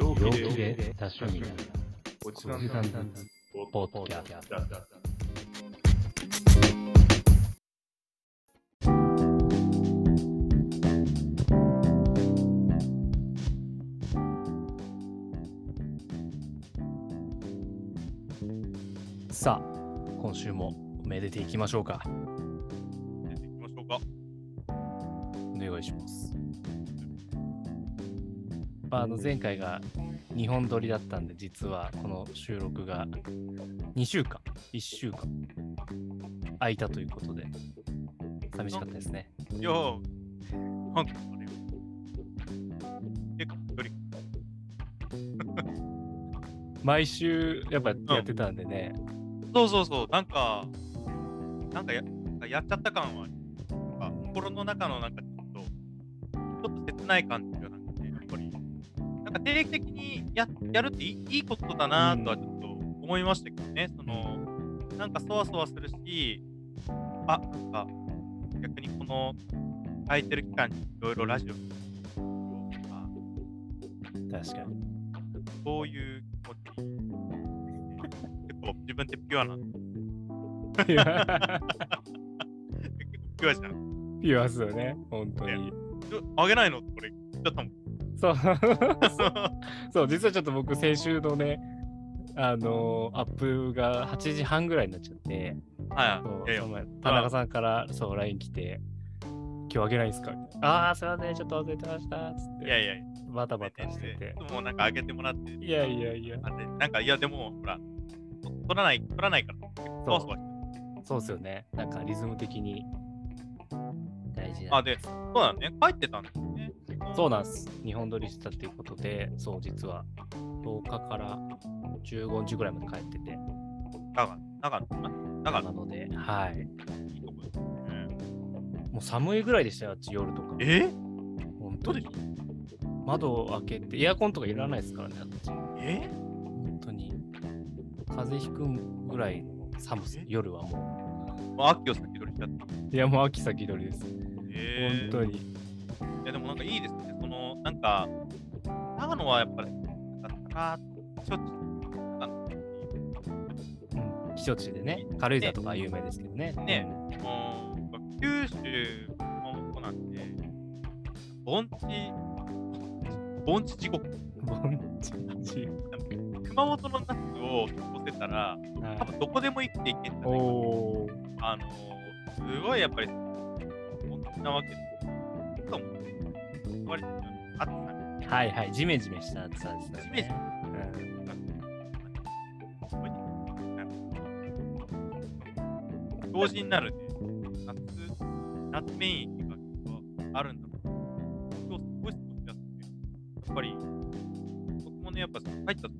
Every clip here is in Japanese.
陽気陽で多趣味なおじさんポッドキャスト。さあ、今週もめでていきましょうか。出ていきましょうか。お願いします。まあ、あの前回が2本撮りだったんで、実はこの収録が2週間、1週間空いたということで、寂しかったですね。いやー、なんかあれよ。結構距離毎週やっぱやってたんでね、そうそうそう、なんか、なんかややっちゃった感は心の中のなんかちょっと、ちょっと切ない感じなんか定期的にややるっていいいいことだなとはちょっと思いましたけどね、その、なんかそわそわするし、あ、なんか逆にこの空いてる期間にいろいろラジオとか、確かに。そういう気持ちに、結構自分ってピュアなんで、結構ピュアじゃん。ピュアっすよね、本当に。あげないの？これ言っちゃったもん。そう、そう、実はちょっと僕、先週のね、あのアップが8時半ぐらいになっちゃって、はい。その前田中さんからそう LINE 来て、今日あげないんすか？ああー、すいません、ちょっと忘れてました。つって、いやいや。バタバタしてて。もなんかあげてもらって、いやいやいや、なんかいやでも、ほら、と取らない、取らないから、そわそわしてそうっすよね。なんかリズム的に大事な。あ、で、そうだね、帰ってたんですね。そうなんです。日本撮りしたっていうことで、そう、実は10日から15日ぐらいまで帰ってて、だが、だが、だが、なので、はい。いいとこですね。もう寒いぐらいでしたよ、あっち夜とか。え？本当に。窓を開けて、エアコンとかいらないですからね、あっち。え？本当に。風邪ひくぐらいの寒さえ、夜はももう秋を先取りしちゃった。う。いや、もう秋先取りです。え本当に。いやでもなんかいいですね。なんか長野はやっぱりなんか高しょっちゅう長野ってうん。避暑地でね、軽井沢とか有名ですけどね。ねもう九州熊本なんで盆地盆地地獄。盆地地熊本の夏を過ごせたら多分どこでも生きていけんじゃないかなお。あのすごいやっぱり盆地なわけですしかも割と暑さはいはい、ジメジメした暑さですね。ジメジメうん同時になるね、夏、夏免疫があるんだろう。今日すごい過ごしやすくて、やっぱり、僕もね、やっぱ帰った時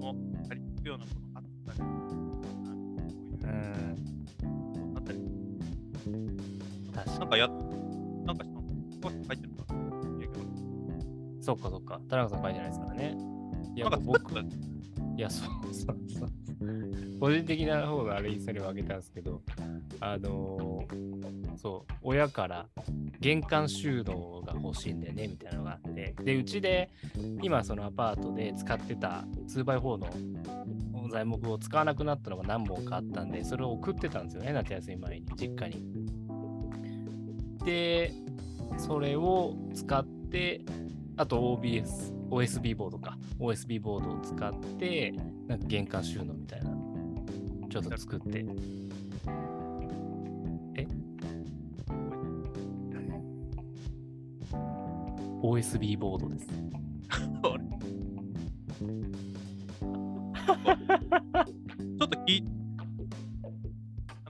の、借りつくようなこの暑さで、うん。そうなったり、確かに。なんかやっ、そっかそっか。田中さん書いてないですからね。いや、僕いや、そうそうそう。個人的な方があれインスタにもあげたんですけど、あのーそう、親から玄関収納が欲しいんだよねみたいなのがあって、で、うちで今そのアパートで使ってた 2x4 の材木を使わなくなったのが何本かあったんで、それを送ってたんですよね、夏休み前に、実家に。で、それを使って、あと OBS、OSB ボードか。OSB ボードを使って、なんか玄関収納みたいな、ちょっと作って。え ?OSB ボードです。ちょっと聞いなん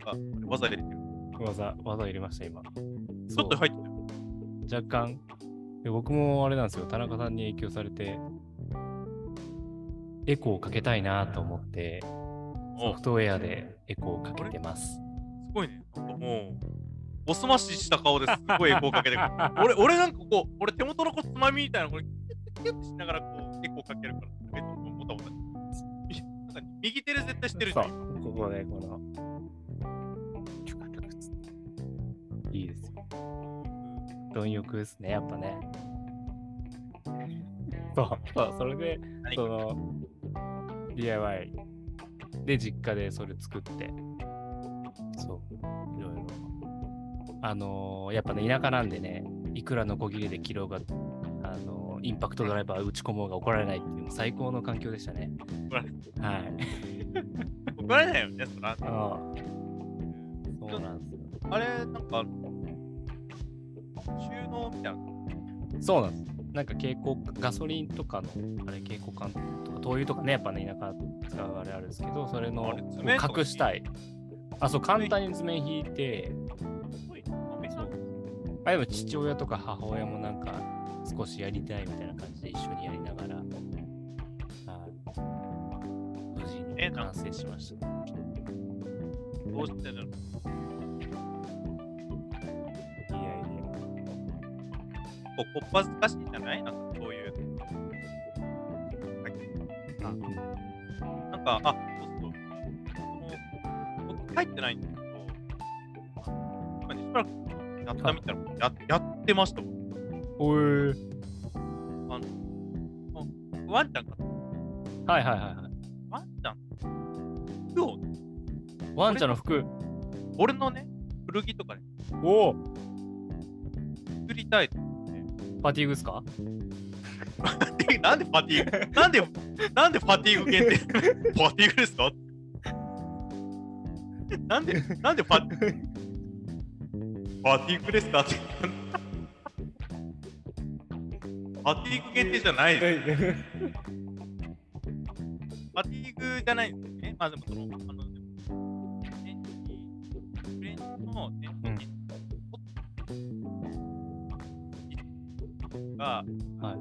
か、技入れてる。技、技入れました、今。ちょっと入ってる。若干で僕もあれなんですよ田中さんに影響されてエコーをかけたいなと思ってソおフトウェアでエコーをかけてますすごいね。なんかもう、おすましした顔ですごいエコーかけてくる。俺、俺なんかこう、俺手元のこうつまみみたいなのこれ、キュッキュッキュッてしながらこう、エコーかけるから、えっと、もたもた。いやなんか右手で絶対してるじゃん。そうここでこの貪欲ですねやっぱね そう、そう、それで、何その、DIY で実家でそれ作って、そう、いろいろ。あのーやっぱね、田舎なんでね、いくらのこぎりでキロが、あのーインパクトドライバー打ち込もうが怒られないっていう最高の環境でしたね。はい。怒られないよね、そら。ああそうなんですよ。あれ、なんか、収納みたいな。そうなんです。なんか蛍光、ガソリンとかの、あれ、蛍光管とか、灯油とかね、やっぱね、田舎使うあれあるんですけど、それの隠したい。あ、そう、簡単に図面引いて、あでも父親とか母親もなんか少しやりたいみたいな感じで一緒にやりながら、はい無事に完成しました。どうしてるのこうこっぱずかしいじゃない？なんかそういう。あなんか、あ、そうそう。その僕入ってないんだけど、まあ、しばらくやったみたら、ややってましたもん。おえあの、ワンちゃんか、はいはいはいはい。ワンちゃん、服を、ワンちゃんの服。俺のね、古着とかね、おお作りたいと。パティーグっすか？で なんでファティーグ？なんで、なんでファティーグ限定ファティーグですか？なんで、なんでファファティーグですか？って。ファティーグ限定じゃないです。ファティーグじゃないんですよね。まあでもその、あの、が、はい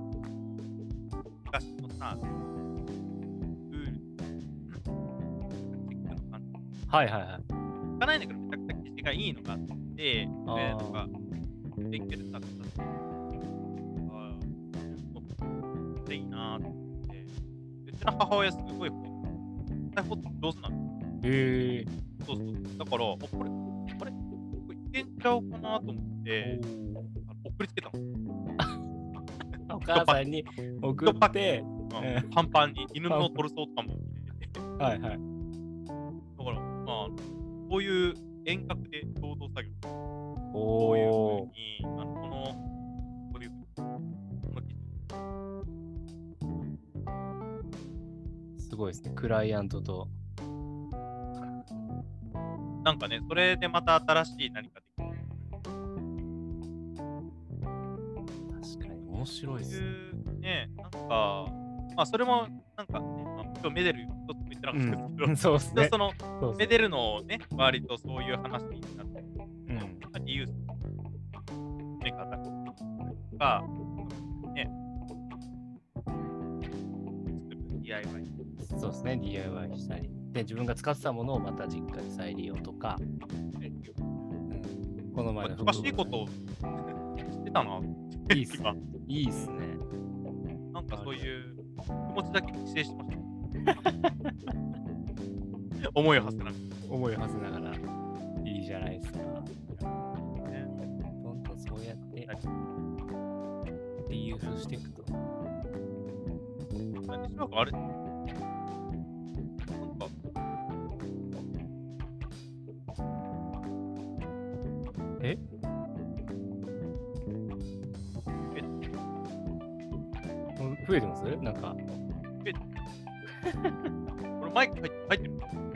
昔のさ、プール、チェックの感じ。はいはいはい。行かないんだけど、めちゃくちゃ生地がいいのがあって、あー上とか、勉強で使ってたんで、ああ、そういいなーって思って、うちの母親すごいほ絶対ほ上手なの。へえそうそう。だから、おこれ、これ、これいけんちゃうかなと思って、送りつけたの。お母さんに送って、うんえパンパンに犬のトルソーとかも。はいはい。だから、まあ、こういう遠隔で共同作業、こういうおふうに、あのこの、こういう、すごいですね。クライアントと。なんかね、それでまた新しい何かで面白いですね。ね、なんか、まあ、それも、なんかね、まあ、今日メデル一つも言ってなかったですけど、うん、そうですねでそ。のそうメデルのね、割とそういう話になって、うんまあ、リユースのね、方が、ね、作る DIY。そうですね。DIY したり。で、自分が使ってたものをまた実家で再利用とか、この前の難しいことを知ってたな。いいっす今いいっすね。なんかそういう気持ちだけに規制してました。思いを馳せなく思いを馳せながら、いいじゃないですか。てね。どんどんそうやって、リユースしていくと。何しようか、あれ増えてます？なんか、これマイク入ってる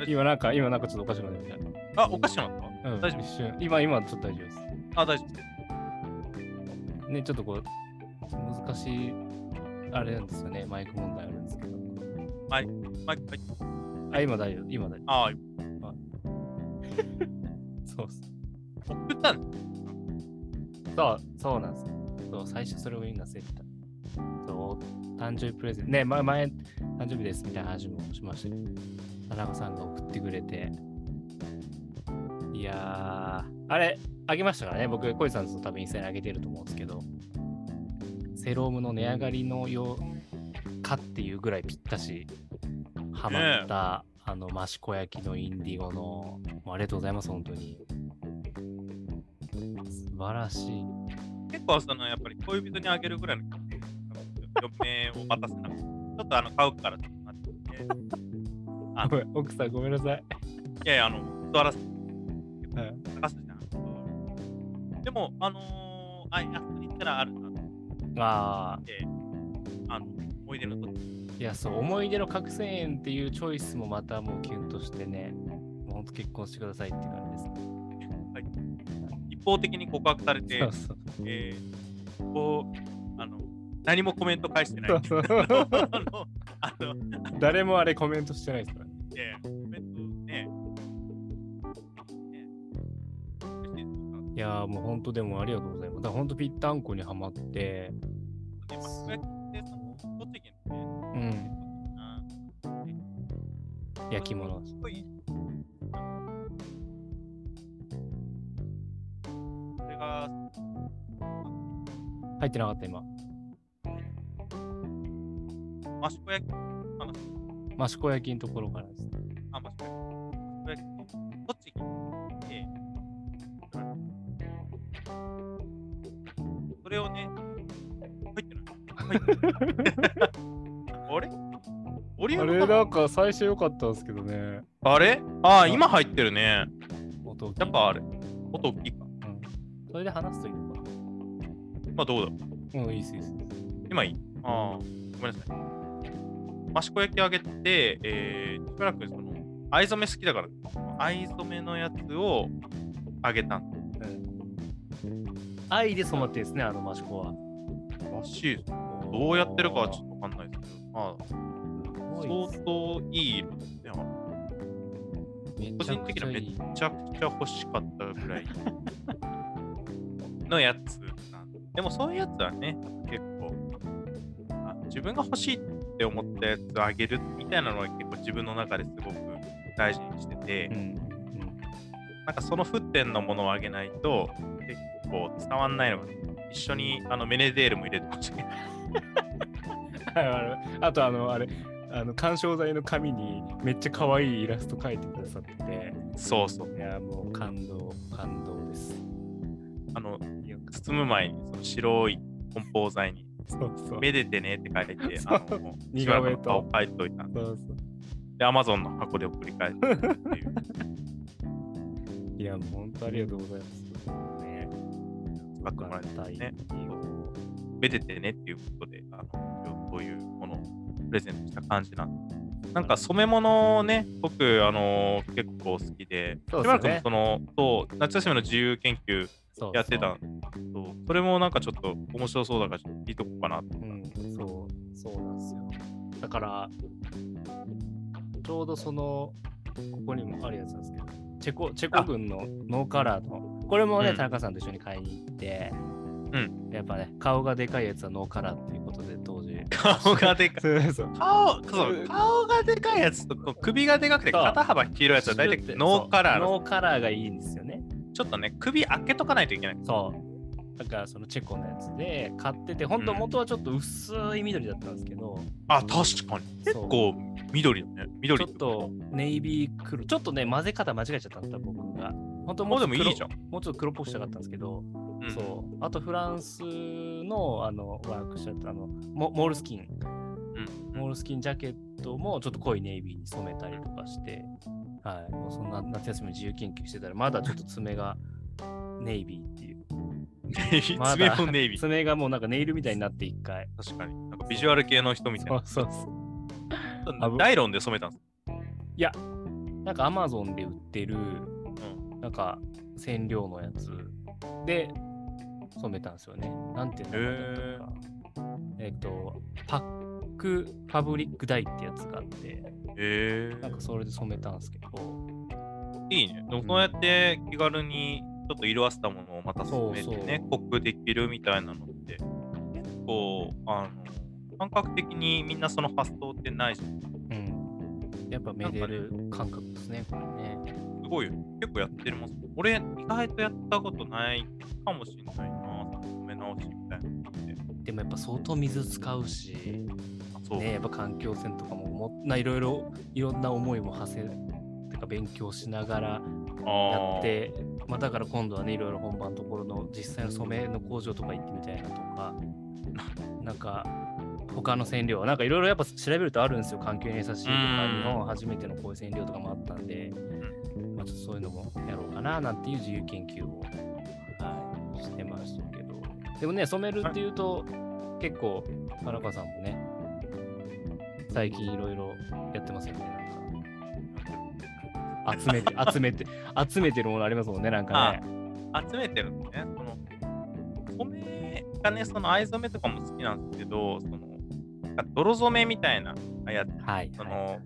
今なんか、今なんかちょっとおかしくなってあ、おかしくなった？うん、大丈夫？一瞬。今、今ちょっと大丈夫です。あ、大丈夫です。ね、ちょっとこう、難しい、あれなんですよね。マイク問題あるんですけど。マイク入ってる。あ、今大丈夫。今大丈あ、夫。そうっす。送ったんそう、そうなんですよ。そう、最初それをみんなせてた。そう、誕生日プレゼント。ね、前、前、誕生日ですみたいな話もしましたけど、田中さんが送ってくれて。いやー、あれ、あげましたからね。僕、小井さんと多分インスタにあげてると思うんですけど、セロームの値上がりのようかっていうぐらいぴったし、ハマった、あの、益子焼きのインディゴの、ありがとうございます、本当に。素晴らしい。結構そのやっぱり恋人にあげるぐらいの嫁を待たせな。くて、ちょっとあの買うからちょっとなってて、あごめん奥さんごめんなさい。いやいや、あの、座らせて、はい。探すじゃん。でも、あのー、あ、あそこに行ったらあるなああ、あの、思い出のといや、そう、思い出の核戦園っていうチョイスもまたもうキュンとしてね、もうほんと結婚してくださいっていう感じですね。はい。一方的に告白されてそう、そう。えー、こう、何もコメント返してない。誰もあれコメントしてないですからね。ね、コメントね、ね、嬉しいやーもう本当でもありがとうございます。本当ぴったんこにはまって、ね、まあ、そうやって、その、栃木のね、うん、あ焼き物すごい、それが、入ってなかった今。益子焼き、あの、益子焼きのところからです。あ、益子焼き、益子焼き、栃木で、それをね、入ってない。入ってない。あれ？オリあオンのれなんか最初良かったんですけどね。あれ？ああ、今入ってるね。音やっぱあれ、音大きいか。うん。それで話すといいのか。まあどうだ？うん、いいっすいいっす。今いい？ああ、ごめんなさい。益子焼きあげて、えー、しばらくその、藍染め好きだから、藍染めのやつをあげたんうん。愛で染まってですね、あの益子は。らしいです。どうやってるかはちょっとわかんないですけど、まあ、相当いい色ですね。め個人的にはめ。ちゃくちゃ欲しかったぐらいのやつなんで。でもそういうやつはね、結構、あ自分が欲しいって思ったやつをあげるみたいなのは結構自分の中ですごく大事にしてて、うん。うん。なんかその沸点のものをあげないと結構伝わんないのが、一緒にあのメネデールも入れてましたけど、あとあのあれ。あの緩衝材の紙にめっちゃ可愛いイラスト描いてくださってて。そうそう。いやもう感動感動です。あの、包む前にその白い梱包材に、そうそう。めでてねって書いて、あの、似顔絵と。顔書いておいたんで、そうそう。で、アマゾンの箱で送り返してっていう。いやもう本当ありがとうございます。ね使ってもらいたいね。めでてねっていうことで、あの、そういうものをプレゼントした感じなんで。なんか染め物をね、僕、あの結構好きで、しばらくその、そう、夏休みの自由研究やってたんそう。それもなんかちょっと面白そうだから、ちょっと聞いとこうかなと。うんそうそうなんですよ。だからちょうどそのここにもあるやつなんですけどチェコチェコ軍のノーカラーのこれもね、うん。田中さんと一緒に買いに行って、うん。やっぱね顔がでかいやつはノーカラーっていうことで当時。顔がでかい。そうそう顔そう顔がでかいやつとこう首がでかくて肩幅広いやつは大体ノーカラーの。ノーカラーがいいんですよね。ちょっとね首開けとかないといけない。そうだからそのチェコのやつで買ってて本当元はちょっと薄い緑だったんですけど、あ、確かに。結構緑だね。ち緑ょっとネイビー黒ちょっとね混ぜ方間違えちゃったんだ僕が。本当もうでもいいじゃん。ん。もうちょっと黒っぽくしたかったんですけど、うん。そう。あとフランスのあのワークしちゃったあのモモールスキン。うん。モールスキンジャケットもちょっと濃いネイビーに染めたりとかしてはい。もうそんな夏休み自由研究してたらまだちょっと爪がネイビーっていう。ま 爪だもネイビー。爪がもうなんかネイルみたいになって一回確かに。なんかビジュアル系の人みたいそうそうそうな。ダイロンで染めたんいやなんかアマゾンで売ってるなんか染料のやつで染めたんですよね。なんていうのかな。えっ、と、パックファブリックダイってやつがあって、へえなんかそれで染めたんですけど、いいね。でもそうやって気軽にちょっと色あせたものをまた染めてね、そう濃くできるみたいなのって、結構、あの、感覚的にみんなその発想ってないじゃん。うん。やっぱめでる感覚ですね、これね。すごいよ。結構やってるもん。俺、意外とやったことないかもしれないな。染め直しみたいなのって。でもやっぱ相当水使うし、あそう。ね、やっぱ環境線とかももないろいろいろんな思いも馳せてか勉強しながらあやーって、まあ、だから今度はねいろいろ本番のところの実際の染めの工場とか行ってみたいなとか なんか他の染料なんかいろいろやっぱ調べるとあるんですよ環境に優しいとかうん日本初めてのこういう染料とかもあったんで、まあ、ちょっとそういうのもやろうかななんていう自由研究を、はい、してましたけど。でもね染めるっていうと結構田中さんもね最近いろいろやってますよね集めて 集めて集めてるものありますもんねなんかね。集めてるんでね。その染めがね、その藍染めとかも好きなんですけど、その泥染めみたいなやつ、はい。その、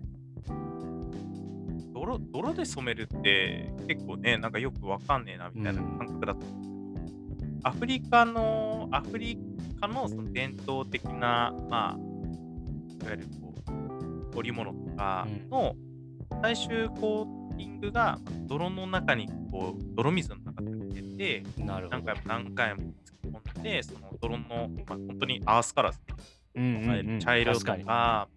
泥泥で染めるって結構ね、なんかよくわかんねえなみたいな感覚だったんですけど、アフリカの、アフリカのその伝統的な、まあ、いわゆるこう織物とかの最終コーティングが泥の中にこう泥水の中に入れて何回も何回も突き込んでその泥の、まあ、本当にアースカラーですねうんうんうん。茶色と確か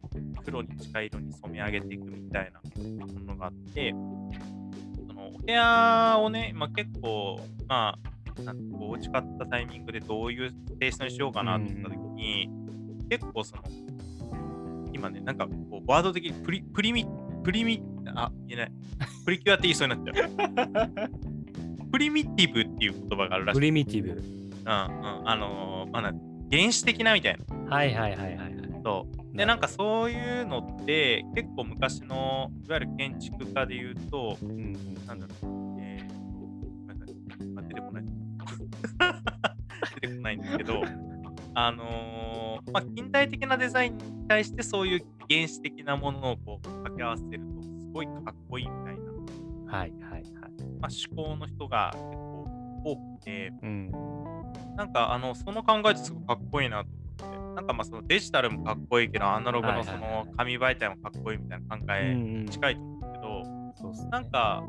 黒に近い色に染め上げていくみたいなものがあってそのお部屋をね、まあ、結構まあなんかこう打ち勝ったタイミングでどういうテイストにしようかなと思った時に、結構その今ねなんかこうワード的にプリプリミプリミあ言えない。プリキュアって言いそうになっちゃう。プリミティブっていう言葉があるらしい。プリミティブ。うんうん。あのーまあな原始的なみたいな。はいはいはいはいはい。そう。で、なんかそういうのって、結構昔の、いわゆる建築家で言うと、うんうんなんだろう、え出てこない。出てこないんですけど、あのーまあ、近代的なデザインに対してそういう原始的なものをこう掛け合わせると、すごいかっこいいみたいな、はいはいはい。まあ、思考の人が結構多くて、うん。なんかあのその考えってすごいかっこいいなと思って、なんかまあそのデジタルもかっこいいけど、アナログのその紙媒体もかっこいいみたいな考えうんうん近いと思うけど、そうっす。ね。なんか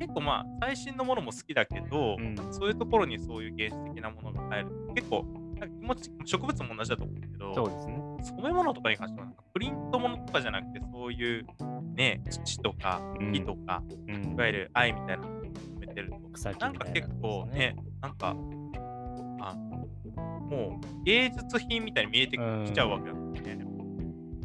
結構まあ最新のものも好きだけど、うん。そういうところにそういう原始的なものが入る。と結構なんか気持ち植物も同じだと思うけど、そうですね染め物とかに関してはなんかプリントものとかじゃなくてそういうね土とかうん。木とか、うん。いわゆる愛みたいなのを染めてるとなんか結構ね、なんか、あもう芸術品みたいに見えてきちゃうわけなんですね。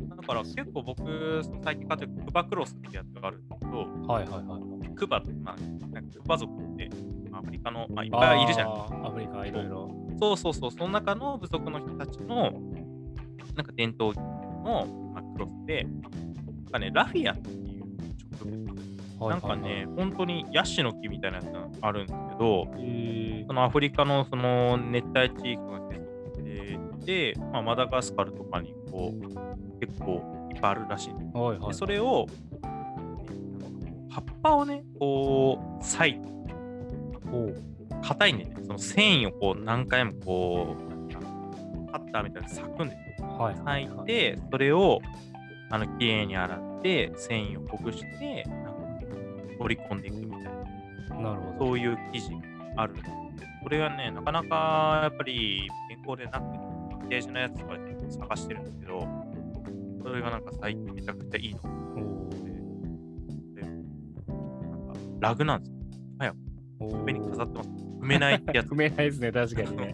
だから結構僕、最近買ってるクバクロスってやつがあるんですけど、はいはいはいクバって、まあ、なんかクバ族ってまあアフリカの、まあ、いっぱいいるじゃん。あーアフリカいろいろ。そうそうそう、その中の部族の人たちの、なんか伝統の、まあ、クロスで、なんかね、ラフィアっていう植物なんかね、本当にヤシの木みたいなやつがあるんですけど、へそのアフリカのその熱帯地域が生息していて、まあ、マダガスカルとかにこう結構いっぱいあるらしい。んです。ーはいはい。でそれを葉っぱをね、こう裂いて、硬いんでね、その繊維をこう何回もこう、カッターみたいに裂くんですよ。はいはいて、それをあの綺麗に洗って、繊維をほぐして、なんか織り込んでいくみたいな。なるほどそういう記事があるこれはね、なかなかやっぱり健康でなくて、パッケージのやつとか探してるんですけど、それがなんか最近めちゃくちゃいいのおで、なんかラグなんですよ。ー上に飾ってます。踏めないやつ。踏めないですね確かにね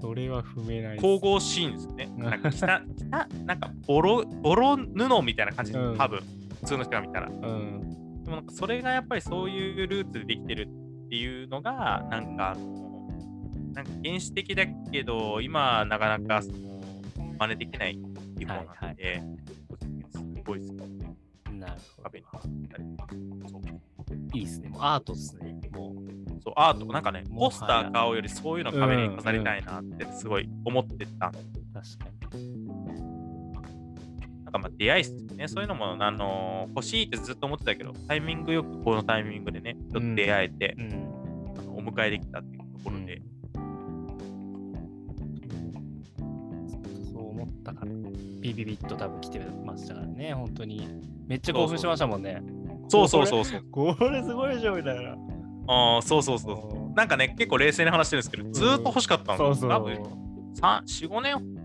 それは踏めないです神々しいんです。なんか下、下、なんか ボロ、ボロ布みたいな感じで、うん。多分、普通の人が見たら。うん。でもなんかそれがやっぱりそういうルーツでできてるっていうのが、なんかあの、なんか原始的だけど、今なかなかその真似できない技法なんで、個人的にすごい好きで、なるほど。壁に貼ったりそういいですね。もうアートですね。もう。そう、アート、なんかね、ポスター買うよりそういうの壁に飾りたいなってすごい思ってたんで確かに。なんかまあ出会いっすよね。そういうのも、あの欲しいってずっと思ってたけど、タイミングよくこのタイミングでね、ちょっと出会えて、うん。あのお迎えできたっていうところで、そう思ったからビビビッと多分来てましたからね本当に。めっちゃ興奮しましたもんね。そうそうそうそう。これすごいでしょみたいな。ああ、そうそうそうそう。なんかね、結構冷静に話してるんですけど、ずーっと欲しかったの。そうそう。多分3、4、5年、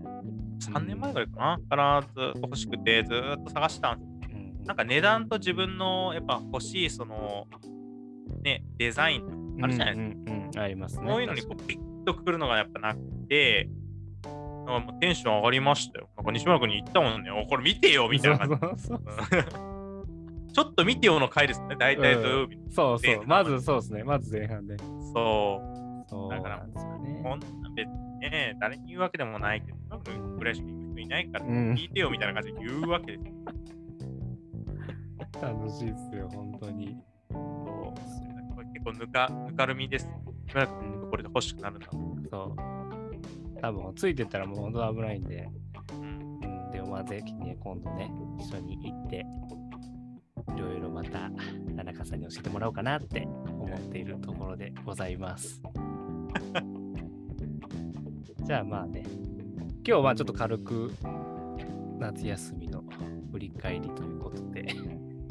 3年前ぐらいかなからずっと欲しくて、ずーっと探したんですうんなんか値段と自分のやっぱ欲しいその、ね、デザインあるじゃないですか。うんうんうんありますねこういうのにこうピッとくるのがやっぱなくて、なんかもうテンション上がりましたよ。なんか西村君に言ったもんね。おこれ見てよみたいな感じ。そうそう ちょっと見てよの回ですね。大体土曜日。そうそう。前半まずそうですね。まず前半で。そう。そうだから。こんな別にね、誰に言うわけでもないけど、多分ぐらいしか行く人いないから、うん聞いてよみたいな感じで言うわけですよ。楽しいっすよ、本当に。そう結構ぬかぬかるみです。しばらくこれで欲しくなるな。そう。多分ついてったらもう本当危ないんで。うん。うん、でもまあぜひね、今度ね、一緒に行って、いろいろまた、田中さんに教えてもらおうかなって思っているところでございます。じゃあまあね、今日はちょっと軽く夏休みの振り返りということで。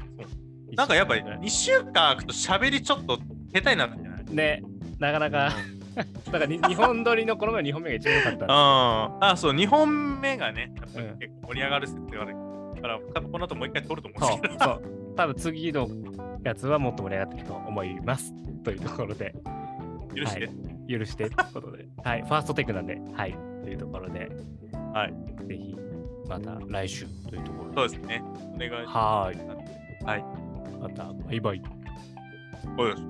なんかやっぱり2週間空くと喋りちょっと下手になるんじゃな。いね、なかなか、だからに 日本撮りのこの前2本目が一番良かった。ん。ですよああ、そう、2本目がね、やっぱりうん結構盛り上がる説があるから、多分この後もう一回撮ると思そううんですけど。そう。多分次のやつはもっと盛り上がってると思います。というところで、許して。許してということで、はい、ファーストテイクなんで、はい、というところで、はい。ぜひ、また来週というところで。そうですね。お願いします。はーい。はい。また、バイバイ。そうです。